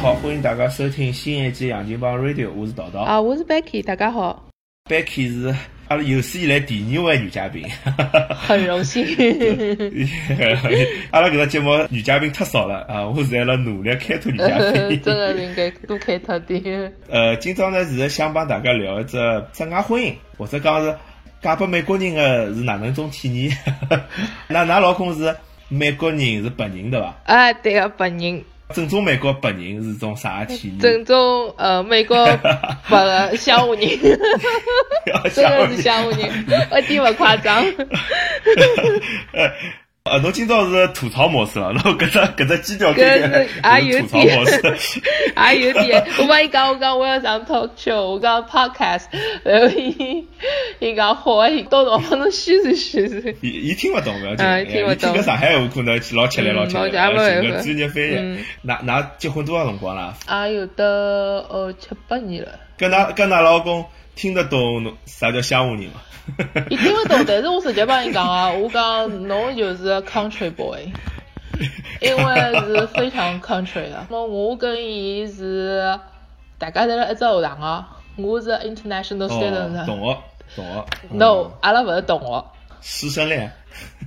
好，欢迎大家收听新一季《杨金帮 Radio》，我是桃桃。啊，我是 Becky，大家好。Becky 是阿拉有史以来第二位女嘉宾，很荣幸。阿拉搿个节目女嘉宾太少了啊，我是在辣努力开拓女嘉宾。真的是应该多开拓点。呃，今朝呢是想帮大家聊一只真外婚姻，或者讲是嫁拨美国人的是哪能一种体验？那㑚老公是美国人，是白人对伐？啊，对个白人。正宗美国白人是种啥体验？正宗呃美国白人乡下人，真的是乡下人，一点勿夸张。呃，侬今朝是吐槽模式了，然后搿只搿只基调开开也有点，也有点。我帮伊讲，我讲我要上 talk show，我讲 podcast，然后伊伊讲好，伊到辰光侬宣传宣传。伊伊听勿懂勿要紧，听勿懂。听个上海话可能老吃力老吃力，而且个专业翻译。㑚㑚结婚多少辰光啦？也有的呃七八年了。跟㑚跟㑚老公听得懂侬啥叫乡下人吗？伊听勿懂，但是我直接帮伊讲啊，我讲侬就是 country boy，因为是非常 country 的。么我跟伊是大家在辣一只学堂啊，我是 international student。同学，同学。No，阿拉勿是同学。师生恋。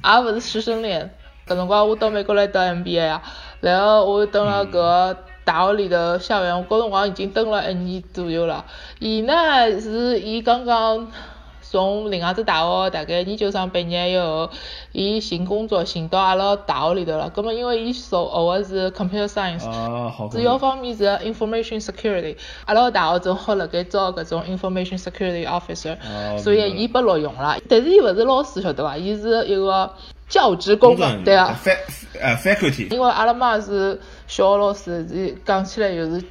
也勿是师生恋。搿辰光我到美国来读 MBA 啊，然后我蹲辣搿大学里头校园，我搿辰光已经蹲了一年左右了。伊呢是伊刚刚。从另外只大学大概研究生毕业以后，伊寻工作寻到阿拉大学里头了。葛么因为伊所学的是 computer science，主要方面是 information security。阿拉大学正好辣盖招搿种 information security officer，所以伊被录用了。但是伊勿是老师晓得伐？伊是一个教职工作，对啊。呃，faculty。因为阿拉妈是小学老师，是讲起来就是。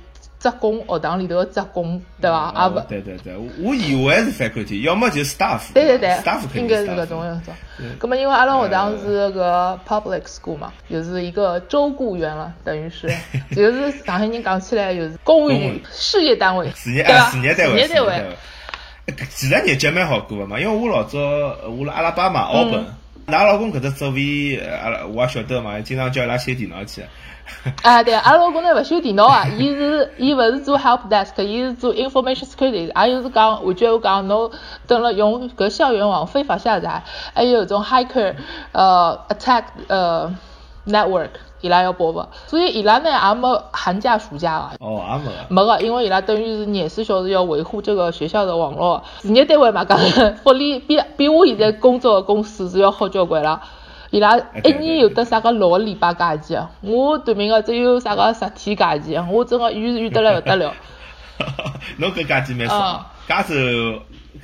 职工学堂里头的职工，对伐？啊不，对对对，我以为是 faculty，要么就是 staff。对对对，staff 应该是搿种样子。咁么因为阿拉学堂是个 public school 嘛，就是一个州雇员了，等于是，就是上海人讲起来就是公务员事业单位，事业啊，事业单位，事业单位。其实日脚蛮好过个嘛，因为我老早我辣阿拉巴马奥本，㑚老公搿只职位，阿拉我也晓得嘛，经常叫伊拉修电脑去。啊，对，阿拉老公呢勿修电脑啊，伊是伊勿是做 help desk，伊是做 information security，也就是讲，换句话讲，侬等了用搿校园网非法下载，还有种 hacker，呃，attack，呃，network，伊拉要报复，所以伊拉呢也没寒假暑假啊。哦，也没。没个，因为伊拉等于是廿四小时要维护这个学校的网络，事业单位嘛，讲福利比比我现在工作的公司是要好交关了。伊拉一年有得啥个六个礼拜假期？我对面个只有啥个十天假期，我真个怨是怨得来勿得了。侬搿假期蛮少，加州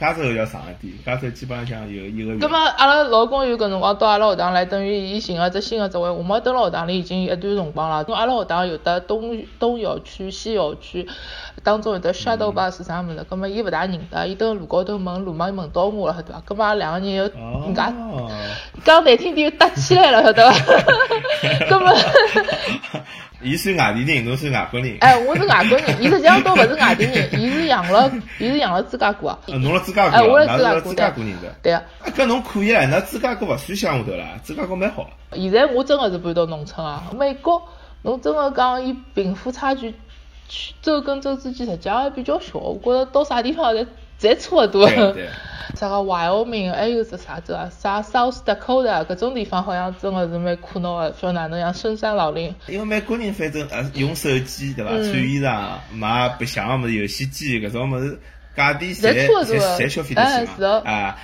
加州要长一点，加州基本上有一个月。葛末阿拉老公有搿辰光到阿拉学堂来，等于伊寻个只新个职位。我们蹲辣学堂里已经一段辰光了。阿拉学堂有得东东校区、西校区。当中有得 shadow bus 啥物事，葛末伊勿大认得，伊蹲路高头问路嘛，伊问到我了，晓得伐？葛末两个人又人家讲难听点又搭起来了，晓得伐？葛末，伊是外地人，侬是外国人。哎，我是外国人，伊实际上都勿是外地人，伊是养了，伊是养了芝加哥啊。侬辣芝加哥，哎，我辣芝加哥，芝加哥人的。对啊。搿侬可以唻，那芝加哥勿算乡下头啦，芝加哥蛮好。现在我真个是搬到农村啊，美国，侬真个讲伊贫富差距。州跟州之间实际还比较小，我觉着到啥地方侪侪差勿多。啥个 Wyoming，还有只啥州啊？啥 South Dakota，搿种地方好像真个是蛮苦恼个，晓得哪能样深山老林。因为美国人反正呃用手机对伐？穿衣裳、买白相物事、游戏机搿种物事，价钿侪侪消费得起嘛。啊，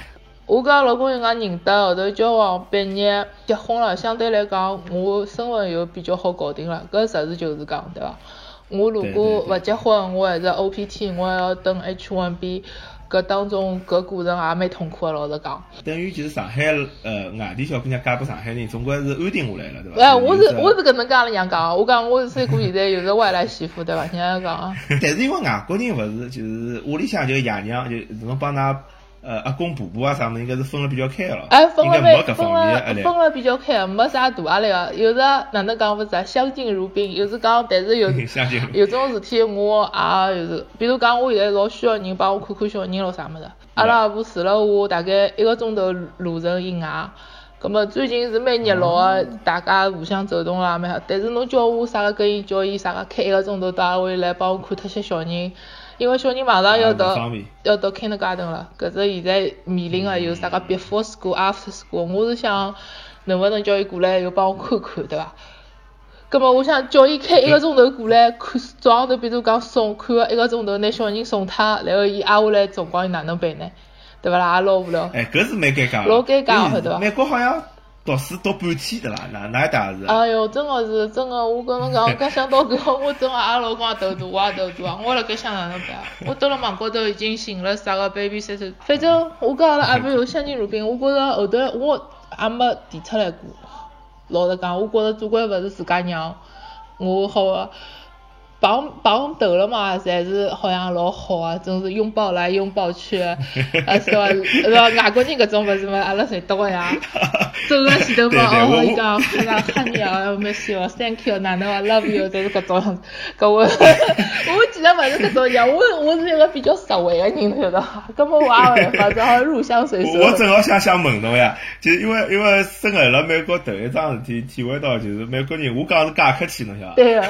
我跟老公应该认得，后头交往毕业结婚了，相对来讲我身份又比较好搞定了，搿实事求是讲，对伐？我如果勿结婚，我还是 OPT，我还要等 H1B，搿当中搿过程也蛮痛苦个，老实讲。等于就是上海呃外地小姑娘嫁拨上海人，总归是安定下来了，对伐？哎，我是我是搿能介阿拉娘讲，我讲我是三姑现在又是外来媳妇，对伐？娘讲。但是因为外国人勿是，就是屋里向就爷娘就侬帮㑚。呃，阿公婆婆啊，啥么应该是分了比较开了，哎，分了没分了分了比较开，没啥大压力个。有时哪能讲勿是啊，相敬如宾。有时讲，但是有 有种事体我也有时，比如讲我现在老需要人帮我看看小人咯啥么子。阿拉阿婆除了我大概一个钟头路程以外，葛么最近是蛮热闹个，大家互相走动啦蛮好。但是侬叫我啥个跟伊叫伊啥个开一个钟头到阿位来帮我看脱些小人，因为小人马上要到要到 kindergarten 了，搿只现在面临个有啥个 before school after school，我是想能勿能叫伊过来又帮我看看，对伐？葛末我想叫伊开一个钟头过来看，早上头比如讲送看个一个钟头，拿小人送脱，然后伊挨下来辰光伊哪能办呢？对伐啦？也老无聊。哎，搿是蛮尴尬。老尴尬，对伐？美国好像读书读半天，对伐？哪哪一搭是？哎哟，真个是，真个，我跟侬讲，刚想到搿，我真个也老公也头大，我也头大啊！我辣盖想哪能办？我到了网高头已经寻了啥个 baby sitter，反正我跟阿拉阿妹 有相敬如宾。我觉着后头我也没提出来过。老实讲，我觉着总归勿是自家娘，我好。碰碰头了嘛，侪是好像老好啊，总是拥抱来拥抱去，啊是吧？是吧？外国人搿种勿是嘛，阿拉侪懂个呀。走在前头嘛，哦，伊讲哈啦哈你啊，没事哦，Thank you，哪能啊，Love you，都是搿种。搿我，我其实勿是搿种样，我我是一个比较实惠个人，晓得伐？根本我也勿反正好入乡随俗。我正好想想问侬呀，就因为因为生活辣美国头一桩事体，体会到就是美国人，我讲是介客气，侬晓得对个，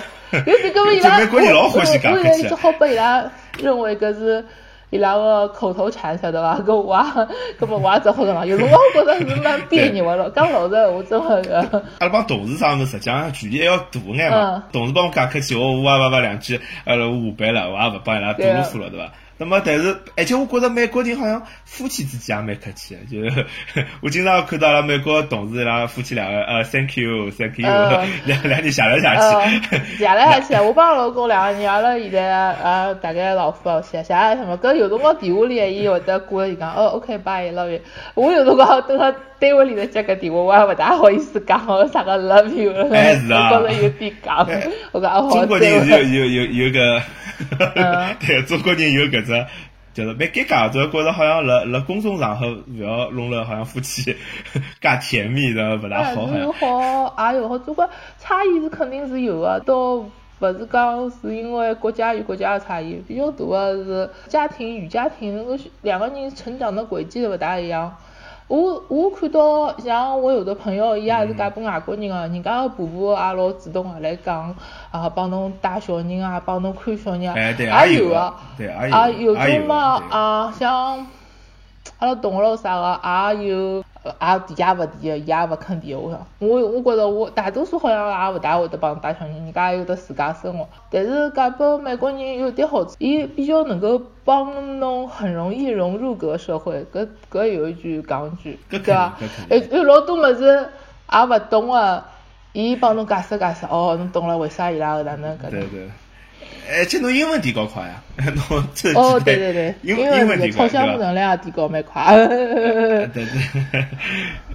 有是搿么伊拉。我我现在只好把伊拉认为搿是伊拉个口头禅，晓得伐？搿我也，搿么我也只好讲，有辰光觉着是蛮别扭个咯。讲老实，我真个个。阿拉帮同事啥物事实际上距离还要大眼嘛。同事帮我讲客气，我我也勿勿两句，阿拉下班了，我也勿帮伊拉多啰嗦了，对伐？那么，但是，而且我觉着美国人好像夫妻之间也蛮客气的，就是我经常看到了美国同事伊拉夫妻两个，呃，Thank you，Thank you，两两人下来下去，下来下去。我帮老公两个人，阿拉现在呃，大概老夫老妻，下来什么？搿有辰光电话里，伊会得过伊讲，哦，OK，bye，love you。我有辰光等他单位里头接个电话，我也勿大好意思讲啥个 love you，我觉着有点尬。我讲哦，中国人有有有有个。对，中国人有搿只，就是蛮尴尬，主要觉着好像辣辣公众场合勿要弄了，好像夫妻 介甜蜜的勿大好。有好，也有好，中国差异是肯定是有的，倒勿是讲是因为国家与国家的差异，比较大的是家庭与家庭那个两个人成长的轨迹都勿大一样。我我看到像我有的朋友，伊也是嫁拨外国人个，人家个婆婆也老主动个来讲，啊帮侬带小人啊，帮侬看小人，也有个，也有种嘛啊像阿拉同学啥个也有。也提也勿提，伊也勿肯提。我想，我我觉着我大多数好像也勿大会得帮带小人，人家有得自家生活。但是嫁拨美国人有点好处，伊比较能够帮侬很容易融入搿个社会。搿搿有一句讲句，对伐？哎，有老多物事也勿懂个，伊帮侬解释解释。哦，侬懂了，为啥伊拉会哪能搿能？而且侬英文提高快呀，侬这哦对对对，英英文提高，对吧？能力也提高蛮快。对 对，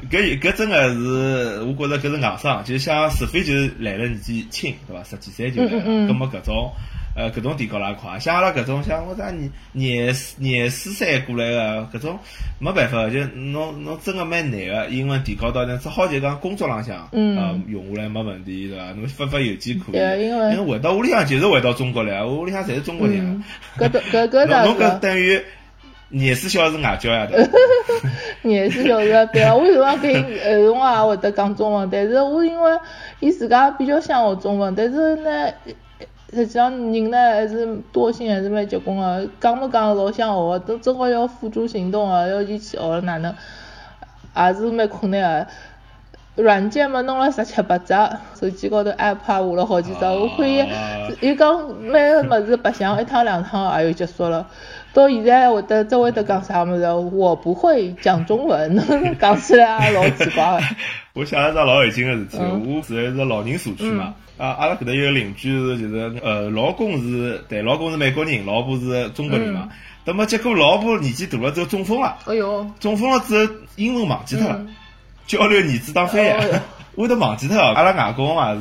搿搿真个是，我觉着搿是硬伤，就像除非就是来了年纪轻，对伐？十几岁就来了，搿么搿种。呃，搿种提高了快，像阿拉搿种像我啥廿廿廿四岁过来个搿种，没办法，就侬侬真个蛮难个，英文提高到那只好就讲工作浪向，嗯，用下来没问题，对伐？侬发发邮件可以，因为回到屋里向就是回到中国来，屋里向侪是中国人。搿搿搿 咋侬搿等于廿四小时外教呀？对 廿四小时对啊，我有辰光跟后辰光也会得讲中文，但是我因为伊自家比较想学中文，但是呢。实际上人呢还是惰性还是蛮结棍个，讲么讲老想学个，都正好要付诸行动个，要去去学了哪能，也是蛮困难个。软件嘛弄了十七八只，手机高头 app 下了好几只，我可以，伊讲每个物事白相一趟两趟也就结束了。到现在会得只会得讲啥物事？我不会讲中文，讲起来也老奇怪个。我想了桩老有劲个事体，我住在是老人社区嘛。啊，阿拉搿搭有个邻居是，就是呃，老公是，对，老公是美国人，老婆是中国人嘛。那么结果老婆年纪大了之后中风了，哎哟，中风了之后英文忘记脱了，交流儿子当翻译。我都忘记脱了，阿拉外公嘛是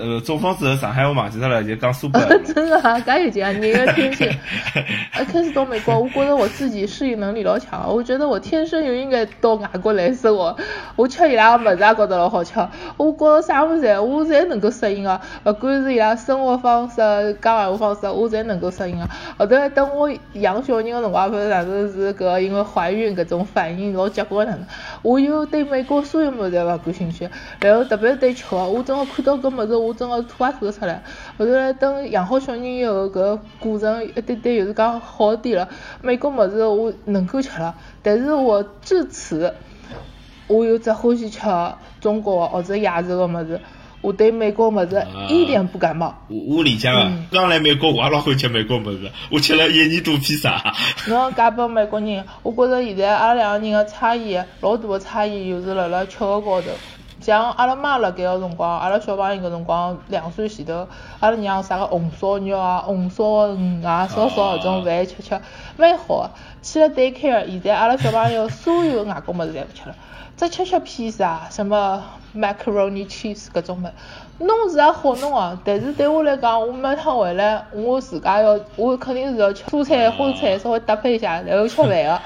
呃中风之后上海我忘记脱了，就讲苏北。真的啊，噶有劲啊！你个天性，一开始到美国，我觉得我自己适应能力老强，我觉得我天生就应该到外国来生活。我吃伊拉个物事也觉得老好吃，我觉着啥物事我侪能够适应个，勿管是伊拉生活方式、讲闲话方式，我侪能够适应个。后头等我养小人个辰光，勿是哪能是搿因为怀孕搿种反应老结棍哪能？我又对美国所有物事侪勿感兴趣，然后特别是对吃个，我真个看到搿物事，我真个吐也吐得出来。后头来等养好小人以后，搿过程一点点就是讲好点了。美国物事我能够吃了，但是我至此，我又只欢喜吃中国或者亚洲个物事。我对美国物事一点不感冒。我我理解个，刚来美国我也老欢喜吃美国物事，我吃了一年多披萨。侬讲拨美国人，我觉着现在阿拉两个人个差异老大个差异就是辣辣吃个高头。像阿拉妈辣盖个辰光，阿拉小朋友搿辰光两岁前头，阿拉娘啥个红烧肉啊、红烧鱼啊、烧烧搿种饭吃吃，蛮好个。去了 daycare，现在阿拉小朋友所有外国物事侪勿吃了。只吃吃披萨，什么 macaroni cheese 搿种物，弄是也好弄哦，但是对我来讲，我每趟回来，我自家要，我肯定是要吃蔬菜、花菜，稍微搭配一下，然后吃饭个。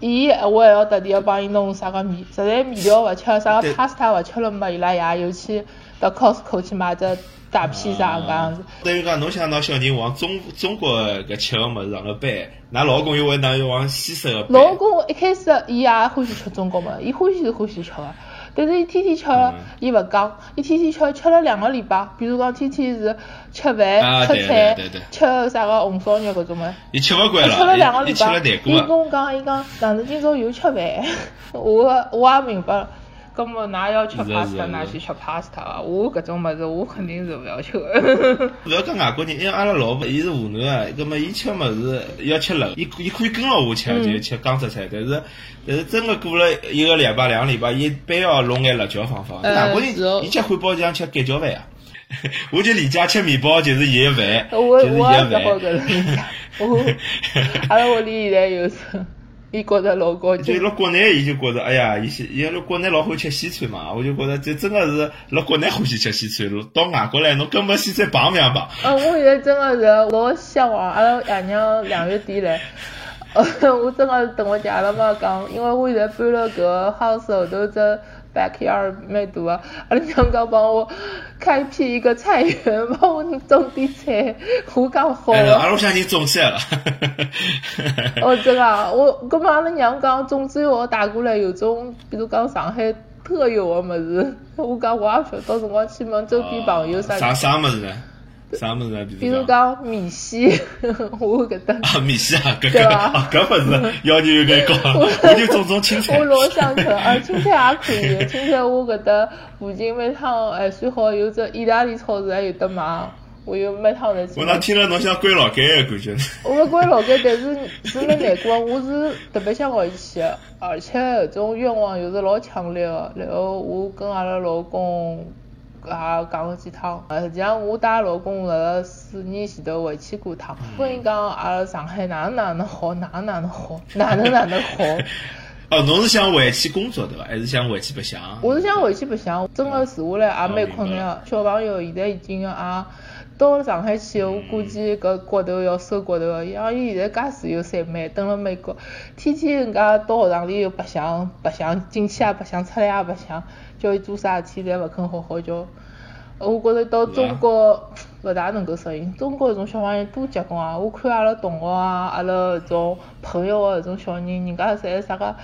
伊我还要特地要帮伊弄啥个面，实在面条勿吃，啥个 pasta 勿吃了嘛，伊拉爷又去到 Costco 去买只。大披萨搿样子，等于讲侬想拿小人往中中国搿吃个物事上头搬，㑚老公又会㑚又往西式个搬。老公一开始伊也欢喜吃中国物事，伊欢喜是欢喜吃个，但是伊天天吃，伊勿讲，伊天天吃吃了两个礼拜，比如讲天天是吃饭、吃菜、吃啥个红烧肉搿种物。伊吃勿惯了，吃了两个礼拜，伊跟我讲，伊讲哪能今朝又吃饭？我我也明白了。搿么，㑚要吃 pasta，㑚去吃 pasta 伐！我搿种物事，我肯定是勿要吃个。勿要讲外国人，因为阿拉老婆伊是湖南个，搿么伊吃物事要吃辣，伊伊可以跟牢我吃，就吃江浙菜。但是但是真个过了一个礼拜、两个礼拜，伊非要弄眼辣椒放放。外国人伊吃汉堡就像吃盖浇饭啊！我就理解吃面包就是伊个饭，就是伊个饭。我 阿拉屋里现在有是。伊觉着老高级。就辣国内，伊就觉着，哎呀，伊伊辣国内老欢喜吃西餐嘛，我就觉着这真个是辣国内欢喜吃西餐，到外国来侬根本西餐碰勿上碰。嗯，我现在真个是老向往，阿拉爷娘两月底来，我真个是等我家了嘛讲，因为我现在搬了搿 house 后头只。Backyard 蛮大啊，阿拉娘讲帮我开辟一个菜园，帮我种点菜，我讲好。阿拉想你种起来了。哦，真个，我搿么阿拉娘讲种子药带过来有种，比如讲上海特有的么子，我讲我也勿晓得，到辰光去问周边朋友啥。啥啥物事呢？啥物事？比如讲米线，我搿搭。啊，米线啊，搿搿搿勿是要求有点高，我就种种青菜。我老想吃，啊，青菜也可以，青菜我搿搭附近每趟还算好，有只意大利超市还有得买，我又每趟在去。我哪听了侬像关老家个感觉？我勿关老街，但是是蛮难过，我是特别想回去，而且搿种愿望又是老强烈个，然后我跟阿拉老公。也讲了几趟，实际上我带老公辣辣四年前头回去过趟，跟伊讲阿拉上海哪能哪能好，哪能哪能好，哪能哪能好。哦，侬是想回去工作对伐？还是想回去白相？我是想回去白相，真个住下来也蛮困难个。小朋友现在已经也到了上海去，我估计搿骨头要收骨头个。像伊现在介自由散漫，蹲辣美国，天天人家到学堂里又白相白相，进去也白相，出来也白相。叫伊做啥事体，侪勿肯好好教。我觉着到中国勿大能够适应。中国搿种小朋友多结棍啊！我看阿拉同学啊，阿拉搿种朋友个搿种小人，人家侪是啥个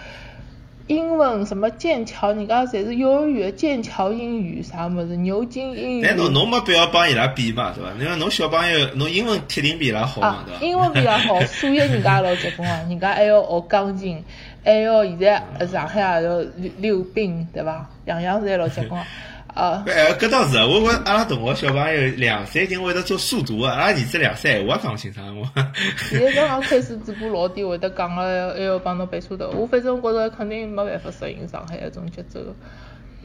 英文什么剑桥，人家侪是幼儿园剑桥英语啥么子，牛津英语。但，侬侬没必要帮伊拉比嘛，对伐？因为侬小朋友，侬英文铁定比伊拉好嘛，对伐？英文比伊拉好，数学人家老结棍啊，人家还要学钢琴。还要现在上海也要溜溜冰，对伐？样样侪老结棍。啊，哎，搿倒是，我我阿拉同学小朋友两岁已经会得做数独个，阿拉儿子两岁，我也讲勿清爽我。现在刚刚开始嘴巴老点会得讲了，还要帮侬背数独。我反正觉着肯定没办法适应上海搿种节奏。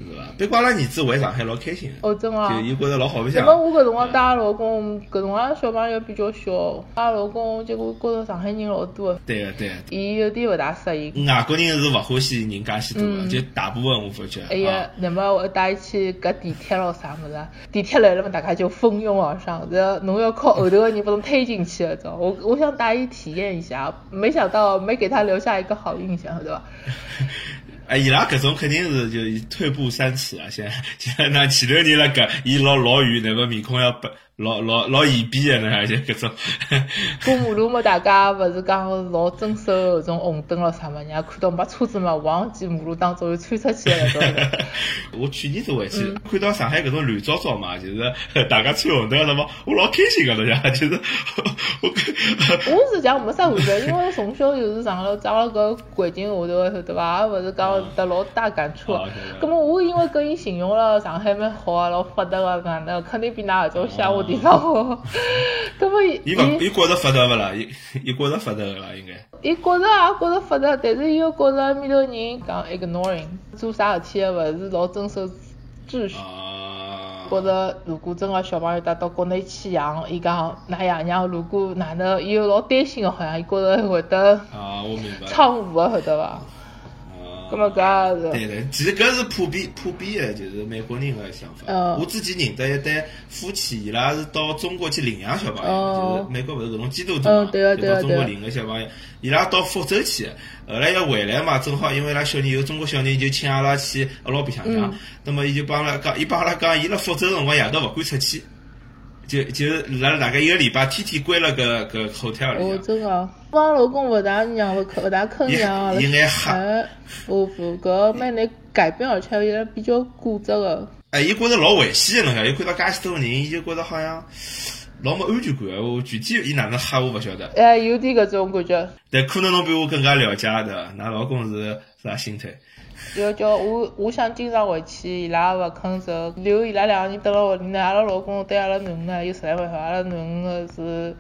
是伐？别怪阿拉儿子回上海老开心。哦，真啊！就伊觉着老好白相。那么我搿辰光带阿拉老公，搿辰光小朋友比较小，带老公结果觉着上海人老多。对个对个。伊有点勿大适应。外国人是勿欢喜人介许多个，就大部分我发觉。哎呀，那么我带伊去搿地铁咯啥物事？地铁来了嘛，大家就蜂拥而上，然后侬要靠后头个人把侬推进去搿种。我我想带伊体验一下，没想到没给他留下一个好印象，对伐？哎，伊拉搿种肯定是就退步三次啊！现在现在那前头人辣搿，伊老老远，那个面孔要白老老老严逼的呢，就搿种。过马路嘛，大家勿是讲老遵守搿种红灯咯啥嘛，人家看到没车子嘛，往记马路当中又穿出去了，对 我去年子回去，看到上海搿种乱糟糟嘛，就是 大家穿红灯什么，我老开心个，对伐？就是我。我是讲没啥感觉，因为从小就是上了长了搿环境下头，对伐？也勿是讲得老大感触。咾么我因为跟伊形容了上海蛮好啊，老发达个，搿能肯定比㑚搿种乡下地方好。咾么伊伊勿伊觉着发达勿啦？伊伊觉着发达个啦，应该。伊觉着也觉着发达，但是伊又觉着埃面头人讲 ignoring，做啥事体也勿是老遵守秩序。觉着如果真个小朋友带到国内去养，伊讲㑚爷娘如果哪能，伊又老担心个，好像伊觉着会得啊，我明白，闯祸个，晓得伐？咁么搿也是。对对，其实搿是普遍普遍的，就是美国人个想法。我自己认得一对夫妻，伊拉是到中国去领养小朋友，就是美国勿是搿种基督徒嘛，就到中国领个小朋友。伊拉到福州去，后来要回来嘛，正好因为伊拉小人有中国小人，就请阿拉去阿拉白相相。那么伊就帮阿拉讲，伊帮阿拉讲，伊辣福州辰光夜到勿敢出去。就就辣了大概一个礼拜，天天关了搿搿 hotel 里。哦，真个，帮老公勿大让勿勿大肯让啊。应该黑。不不，搿蛮难改变，而且伊拉比较固执个。哎，伊觉着老危险个，侬晓，伊看到介许多人，伊就觉着好像老没安全感。我具体伊哪能吓我勿晓得。哎，有点搿种感觉。但可能侬比我更加了解的，㑚老公是啥心态？要叫我，我想经常回去，伊拉勿肯走，留伊拉两个人蹲辣屋里呢。阿拉老公对阿拉囡恩呢又实在勿好，阿拉囡恩个是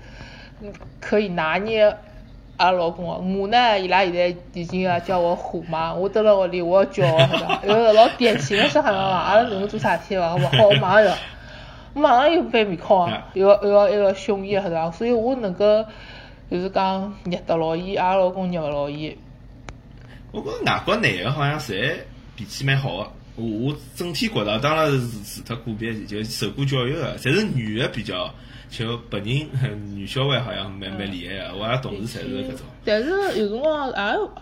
可以拿捏阿拉老公个。我呢，伊拉现在已经要叫我虎妈，我蹲辣屋里我要叫个，晓得有老典型个小孩嘛，阿拉囡恩做啥事体伐？勿好，我马上要，我马上又翻面孔啊，又要又要一个凶伊，晓得伐？所以我能够就是讲捏得牢伊，阿拉老公捏勿牢伊。我觉着外国男个好像侪脾气蛮好个，我我整体觉着，当然是除脱个别就受过教育个，侪是女个比较，就本人 女小孩好像蛮蛮厉害个，我拉同事侪是搿种。但是有辰光也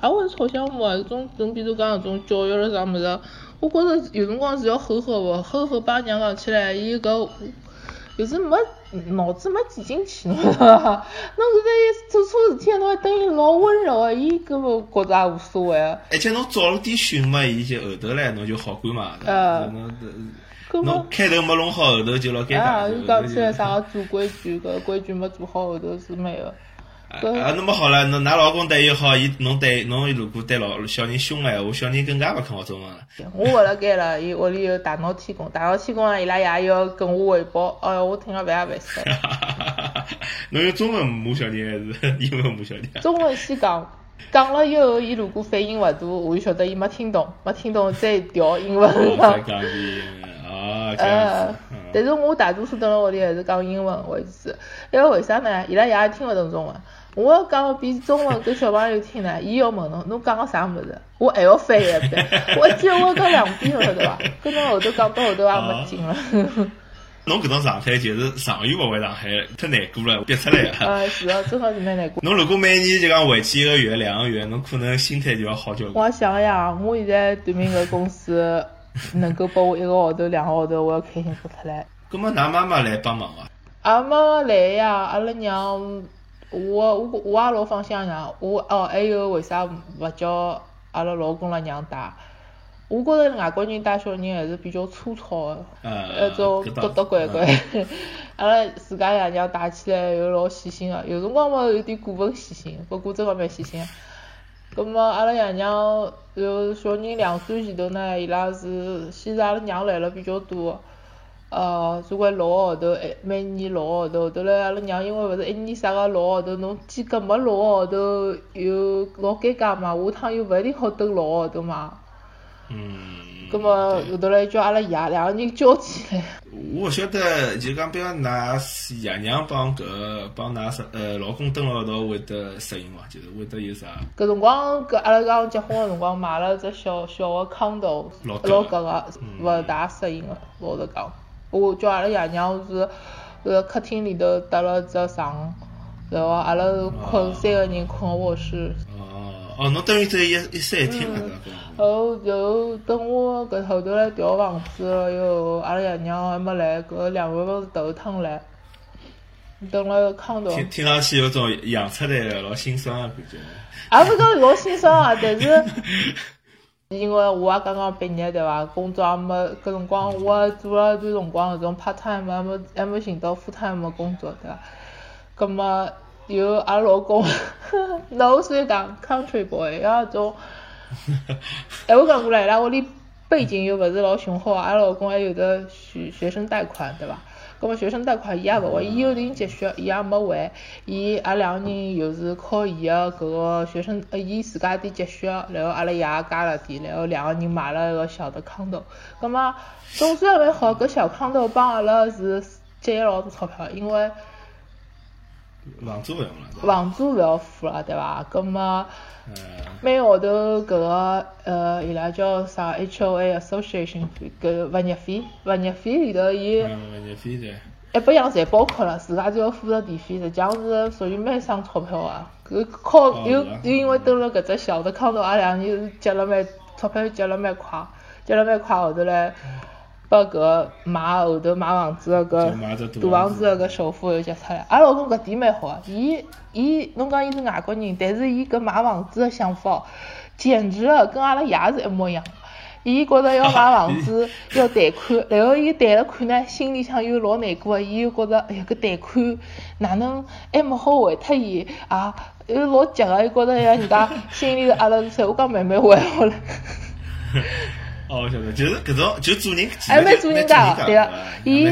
也会吵相骂，搿种种比如讲搿种教育了啥物事，我觉着有辰光是要吼吼个，吼吼把娘讲起来，伊搿。就是没脑子没记进去，侬晓得伐？侬现在做错事体，侬还等于老温柔个，伊根本觉着也无所谓。而且侬早了点训嘛，伊就后头来侬就好管嘛。呃，侬开头没弄好，后头就老尴尬。啊，又讲起来啥个做规矩，搿规矩没做好，后头是没个。啊，那么好了，侬㑚老公对伊好，伊侬对侬如果对老小人凶闲话，小人更加勿肯学中文了。我活辣盖了，伊屋里有大闹天宫，大闹天宫啊，伊拉爷要跟我汇报，哎哟，我听了烦也烦死了。侬用中文骂小人还是英文骂小人？中文先讲，讲了以后，伊如果反应勿大，我就晓得伊没听懂，没听懂再调英文。再讲一啊。但是我大多数蹲辣屋里还是讲英文为主，因为为啥呢？伊拉爷也听勿懂中文。我要讲比中文给小朋友听呢，伊要问侬，侬讲个啥物事？我还要翻译一遍，我记得我讲两遍了，对伐？跟侬后头讲到后头也没劲了。侬搿种状态就是上月勿回上海，太难过了，憋出来啊！啊，是啊，真的是蛮难过。侬如果每年就讲回去一个月、两个月，侬可能心态就要好交关。我想呀，我现在对面个公司能够拨我一个号头、两个号头，我要开心死出来。搿么，㑚妈妈来帮忙伐？阿妈妈来呀，阿拉娘。我我我也老放心呀，我哦还有为啥勿叫阿拉老公拉娘带？我觉着外国人带小人还是比较粗糙的，那种嘟嘟乖乖。阿拉自家爷娘带起来又老细心个，有辰光嘛有点过分细心，不过真个蛮细心。葛末阿拉爷娘就小人两岁前头呢，伊拉是先是阿拉娘来了比较多。呃，总归六个号头，哎，每年六个号头，后头来阿拉娘因为勿是一年啥个六个号头，侬间隔没六个号头又老尴尬嘛，下趟又勿一定好等六个号头嘛。嗯。葛末后头来叫阿拉爷两个人交起来。我勿晓得，就讲比方㑚爷娘帮搿帮㑚是呃老公蹲辣一道会得适应伐？就是会得有啥？搿辰光搿阿拉刚结婚个辰光买了只小小个 condo，老老搿个勿大适应个，老实讲。我叫阿拉爷娘是，个客厅里头搭了只床，然后阿拉困三个人困卧室。哦哦，侬等于只一一室一厅了，然后就等我搿后头来调房子了以后，阿拉爷娘还没来，搿两月份是头趟来。等了康头。听听上去有种养出来的老心酸的感觉。也勿讲老心酸啊，但是因为我也刚刚毕业对伐？工作也没，搿辰光我做了一段辰光搿种 part time，还没还没寻到 full time 工作对伐？葛末有阿拉老公，那我所以讲 country boy，然后种，哎，我讲过来，伊拉屋里背景又勿是老雄厚，阿拉老公还有的学学生贷款对伐？葛末学生贷款伊也勿会，伊有定积蓄，伊也没还。伊阿拉两个人又是靠伊个搿个学生，呃，伊自家点积蓄，然后阿拉爷加了点，然后两个人买了一个小的 condo。葛末总算还好，搿小康斗帮阿拉是节约老多钞票，因为房租勿用了。房租勿要付了，对伐？葛末。每号头搿个呃，伊拉叫啥 HOA Association 搿物业费，物业费里头伊，物业费对，一百样侪包括了，自家就要付着电费，实际上是属于蛮省钞票啊。搿靠又又因为蹲辣搿只小的康头，阿拉两人积了蛮钞票，结了蛮快，结了蛮快，后头来。把搿买后头买房子个搿大房子个搿首付又结出来，阿拉老公搿点蛮好个，伊伊侬讲伊是外国人，但是伊搿买房子个想法，简直个跟阿拉爷是一模一样。伊觉着要买房子要贷款，然后伊贷了款呢，心里向又老难过个，伊又觉着哎呀搿贷款哪能还没好还脱伊啊，又老急个，伊觉着呀人家心里头压力大，我讲慢慢还好了。哦，我晓得，就是搿种就做人，还蛮做人家对个，伊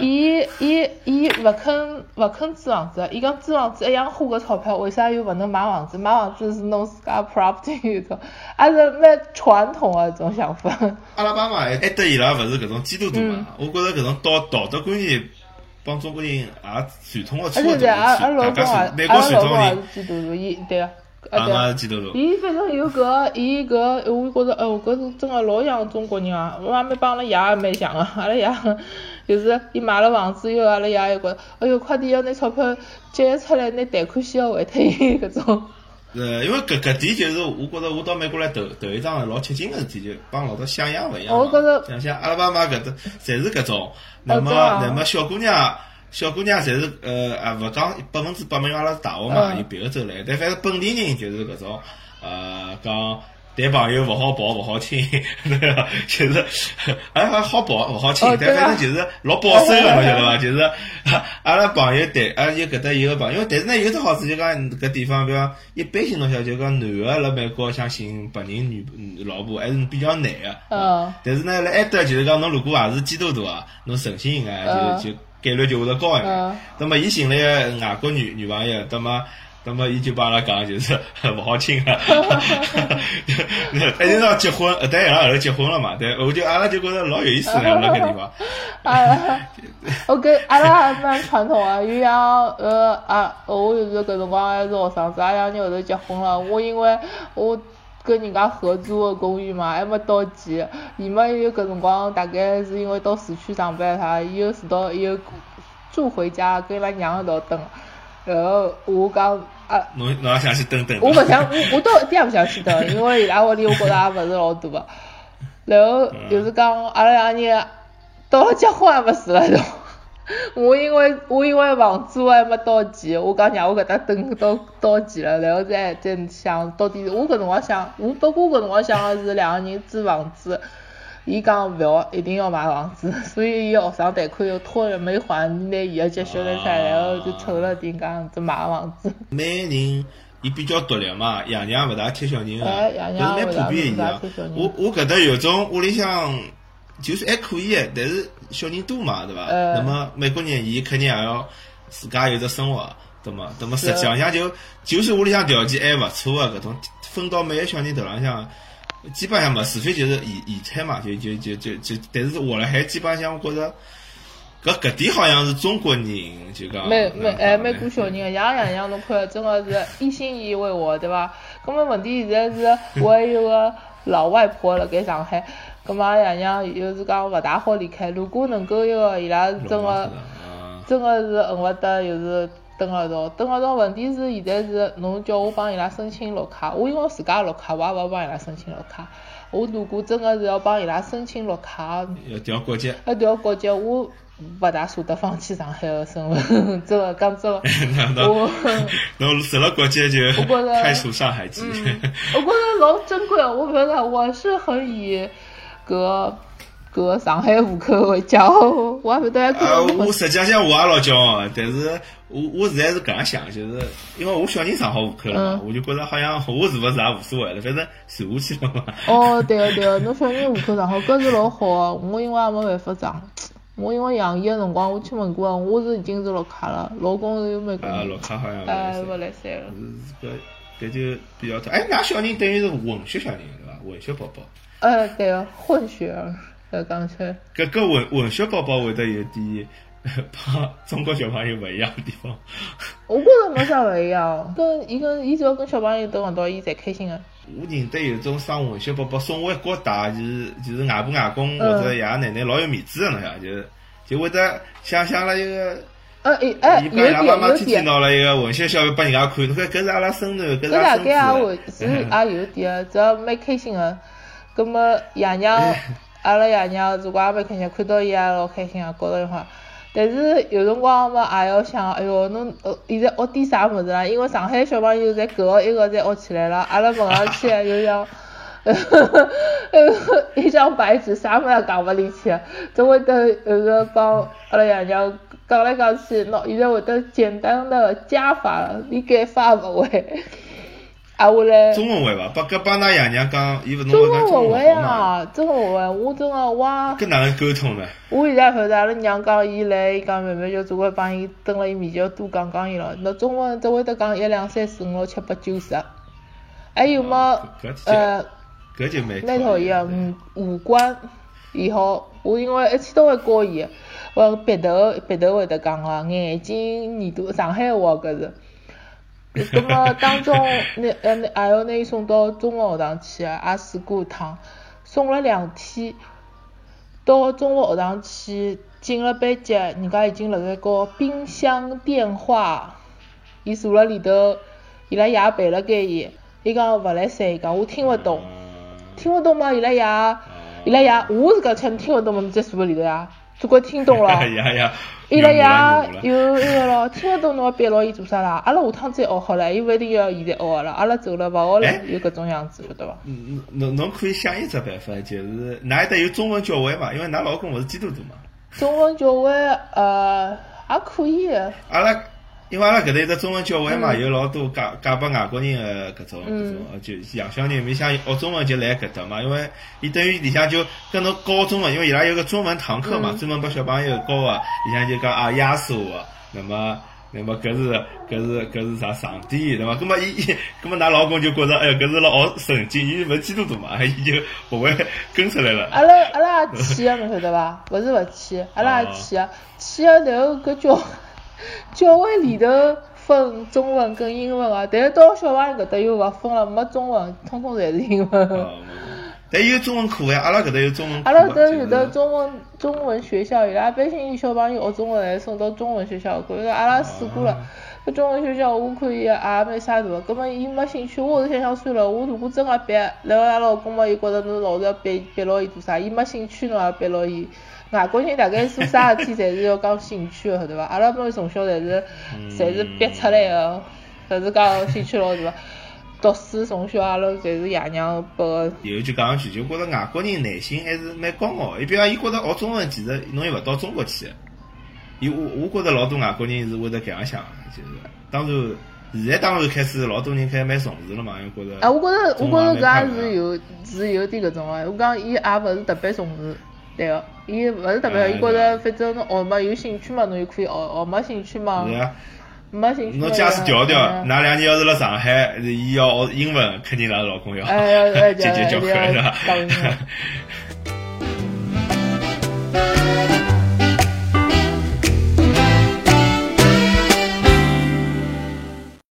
伊伊伊勿肯勿肯租房子，伊讲租房子一样花个钞票，为啥又勿能买房子？买房子是侬自家 property 一种，还是蛮传统个一种想法。阿拉爸妈还得伊拉勿是搿种基督徒嘛？我觉着搿种道道德观念帮中国人也传统个差勿多，大家是美国传统人。基督徒，伊对个。啊嘛记得了。伊反正有搿，伊搿，我觉着，哎哟，搿是真个老像中国人啊！我还没帮 阿拉爷也蛮像个，阿拉爷就是伊买了房子以后，阿拉爷又觉着，哎哟，快点要拿钞票借出来，拿贷款先要还脱伊搿种。呃，因为搿搿点就是，我觉着我到美国来头头一桩老吃惊个事体，就帮老早想象勿一样。我觉着，想想阿拉爸妈搿搭，侪是搿种，那么那么小姑娘。小姑娘侪是呃啊，勿讲百分之百，因为阿拉是大学嘛，有别个州来，但反正本地人就是搿种呃讲谈朋友勿好抱勿好亲，对伐？就是还还好抱勿好亲，但反正就是老保守个，侬晓得伐？就是阿拉朋友谈，啊有搿搭有个朋友，但是呢有只好处就讲搿地方，比方一般性侬晓得，就讲男个辣美国想寻白人女老婆还是比较难个。嗯。但是呢，辣埃搭就是讲侬如果也是基督徒啊，侬诚心眼就就。概率就会得高一点。那么伊寻了个外国女女朋友，那么那么伊就帮阿拉讲，就是 勿好亲啊。一定要结婚，但伊拉后头结婚了嘛？对，我就阿拉就觉着老有意思那个地方。啊，我跟阿拉还蛮传统啊，就像呃啊，我就是搿辰光还是学生子，阿两年后头结婚了。我因为我跟人家合租个公寓嘛，还没到期。伊嘛有搿辰光，大概是因为到市区上班啥，伊又住到又住回家，跟伊拉娘一道蹲。然后我讲啊，侬侬也想去蹲蹲？我勿想，我我倒一点也勿想去蹲，因为伊拉屋里我觉着也勿是老大。然后就是讲阿拉两个人到了结婚还没住了都。我因为我因为房租还没到期，我讲让我搿搭等到到期了，然后再再想到底。我搿辰光想，我不过搿辰光想的是两个人租房子，伊讲勿要一定要买房子，所以伊学生贷款又拖了没还，拿伊个积蓄来出来，然后就凑了点讲就买房子。每人伊比较独立嘛，爷娘勿大贴小人个，搿是蛮普遍个。我我搿搭有种屋里向。就是还可以但是小人多嘛，对伐？那么美国人伊肯定也要自家有只生活，对么？那么实际上就就是屋里向条件还勿错个搿种分到每个小人头浪向，基本上没，除非就是遗遗产嘛，就就就就就，但是活了还基本上我觉着搿搿点好像是中国人就讲美美哎美国小人个样样样侬看真个是一心一意为我，对伐？搿么问题现在是我还有个老外婆辣盖上海。咁嘛，爷娘又是讲勿大好离开。如果能够一个伊拉真个，真个是恨勿得，又是蹲辣一道。蹲辣一道，问题是现在是侬叫我帮伊拉申请绿卡，我因为自家绿卡，我也勿好帮伊拉申请绿卡。我如果真个是要帮伊拉申请绿卡，要调国籍，要调国籍，我勿大舍得放弃上海个生活，真个讲真个，我 侬受了国籍就开除上海籍。我觉着老珍贵个，我觉得我是很以搿搿上海户口为骄傲，我还勿得啊，得我实际上我也老骄傲的，但是我我现在是搿样想，就是因为我小人上好户口了嘛，我就觉着好像我是勿是也无所谓了，反正传下去了嘛。哦，对个对个，侬小人户口上好，搿是老好个，我因为也没办法上。我因为养伊个辰光，我去问过，我是已经是绿卡了，老公是有美国啊，人，绿卡好像哎，勿勿来三了。是搿搿就比较特。哎，㑚小人等于是混血小人对伐？混血宝宝。呃，对个，混血儿，要讲起来，搿搿混混血宝宝会得有点帮中国小朋友勿一样的地方。我觉着没啥勿一样，跟伊跟伊只要跟小朋友都碰到，伊侪开心个。我认得有种生混血宝宝送回国大，就是就是外婆外公或者爷爷奶奶老有面子个，侬晓得，就就会得想象了一个，呃，诶，哎，伊有点帮伊拉妈妈有天天点，拿了一个混血小孩拨人家看，侬看搿是阿拉孙囡，搿是阿拉孙概也会。是也有点个，只要蛮开心个。葛么爷娘，阿拉爷娘如果也蛮开心，看到伊也老开心个，觉着话。但是有辰光嘛，也要想，哎哟，侬呃现在学点啥物事啦？因为上海小朋友侪搿个一个侪学起来了，阿拉问上去就像，一张白纸，啥物事也讲勿进去，总会得有个帮阿拉爷娘讲来讲去，喏，现在会得简单的加法了，连改法也勿会，啊，我来。中文会伐？帮搿帮㑚爷娘讲，伊勿侬中讲文勿会中文好嘛？啊，中文勿会，我真个我也搿哪能沟通呢？我现在晓得，阿拉娘讲伊来，伊讲慢慢就只会帮伊蹲辣伊面前多讲讲伊咯。那中文只会得讲一两三四五六七八九十，还有么搿呃搿就蛮蛮讨厌个，嗯，五官也好，我因为一切都会教伊，我鼻头鼻头会得讲个，眼睛耳朵上海话搿是。葛么当中那呃那还要拿伊送到中学学堂去个，也试过一趟，送了两天。到中学学堂去，进了班级，人家已经辣盖搞冰箱电话，伊坐辣里头，伊拉爷陪辣盖伊，伊讲勿来三，伊讲我听勿懂，听勿懂嘛，伊拉爷，伊拉爷，我是讲听听勿懂嘛，侬再坐辣里头呀，总归听懂了。呀 呀，伊拉爷有有那个咯，听勿懂侬要逼牢伊做啥啦？阿拉下趟再学好了，伊勿一定要现在学个了，阿拉走了勿学了哎，有搿种样子，晓得伐？嗯，侬侬可以想一只办法，就是㑚一搭有中文教会嘛，因为㑚老公勿是基督徒嘛。中文教会呃也可以的，阿拉因为阿拉搿搭有只中文教会嘛，嗯有老多嫁嫁拨外国人个搿种搿嗯种，呃就洋小人，面想学中文就来搿搭嘛，因为伊等于里向就跟侬教中文，因为伊拉有个中文堂课嘛，嗯专门拨小朋友教个，里向就讲啊耶稣个，那么。那么搿是搿是搿是啥上帝对伐？葛末伊伊，葛末㑚老公就觉着，哎哟，搿是辣学圣经，伊勿是基督徒嘛，伊就勿会跟出来了。阿拉阿拉也去个，侬晓得伐？勿是勿去，阿拉也去个，去个然后搿教教会里头分中文跟英文啊，但是到小朋友搿搭又勿分了，没中文，通通侪是英文。哦但有中文课呀，阿拉搿搭有中文课阿拉搿搭有的中文中文学校，伊拉一般性小朋友学中文还送到中文学校去。阿拉试过了，搿中文学校我看伊也蛮啥大个，葛末伊没兴趣，我是想想算了，我如果真个逼，然后阿拉老公嘛又觉着侬老是要逼逼牢伊做啥，伊没兴趣侬也逼牢伊。外国人大概做啥事体侪是要讲兴趣个，晓得伐？阿拉么从小侪是侪是逼出来个，侪是讲兴趣老大个。读书从小阿拉侪是爷娘拨个。有一句讲上去，就觉着外国人内心还是蛮高傲的。伊比如讲，伊觉着学中文其实侬又勿到中国去的。伊我我觉着老多外国人是会得搿样想的，就是当然现在当然开始老多人开始蛮重视了嘛，因为觉着啊，我觉着，我觉着搿也是有是有点搿种个。我讲伊也勿是特别重视，对个，伊勿是特别，哎伊觉着反正侬学嘛有兴趣嘛，侬就可以学；学没兴趣嘛是，啊。没兴趣。侬假使调调，哎哪两年要是辣上海，伊要学英文，肯定拉老公要哎要哎节节教？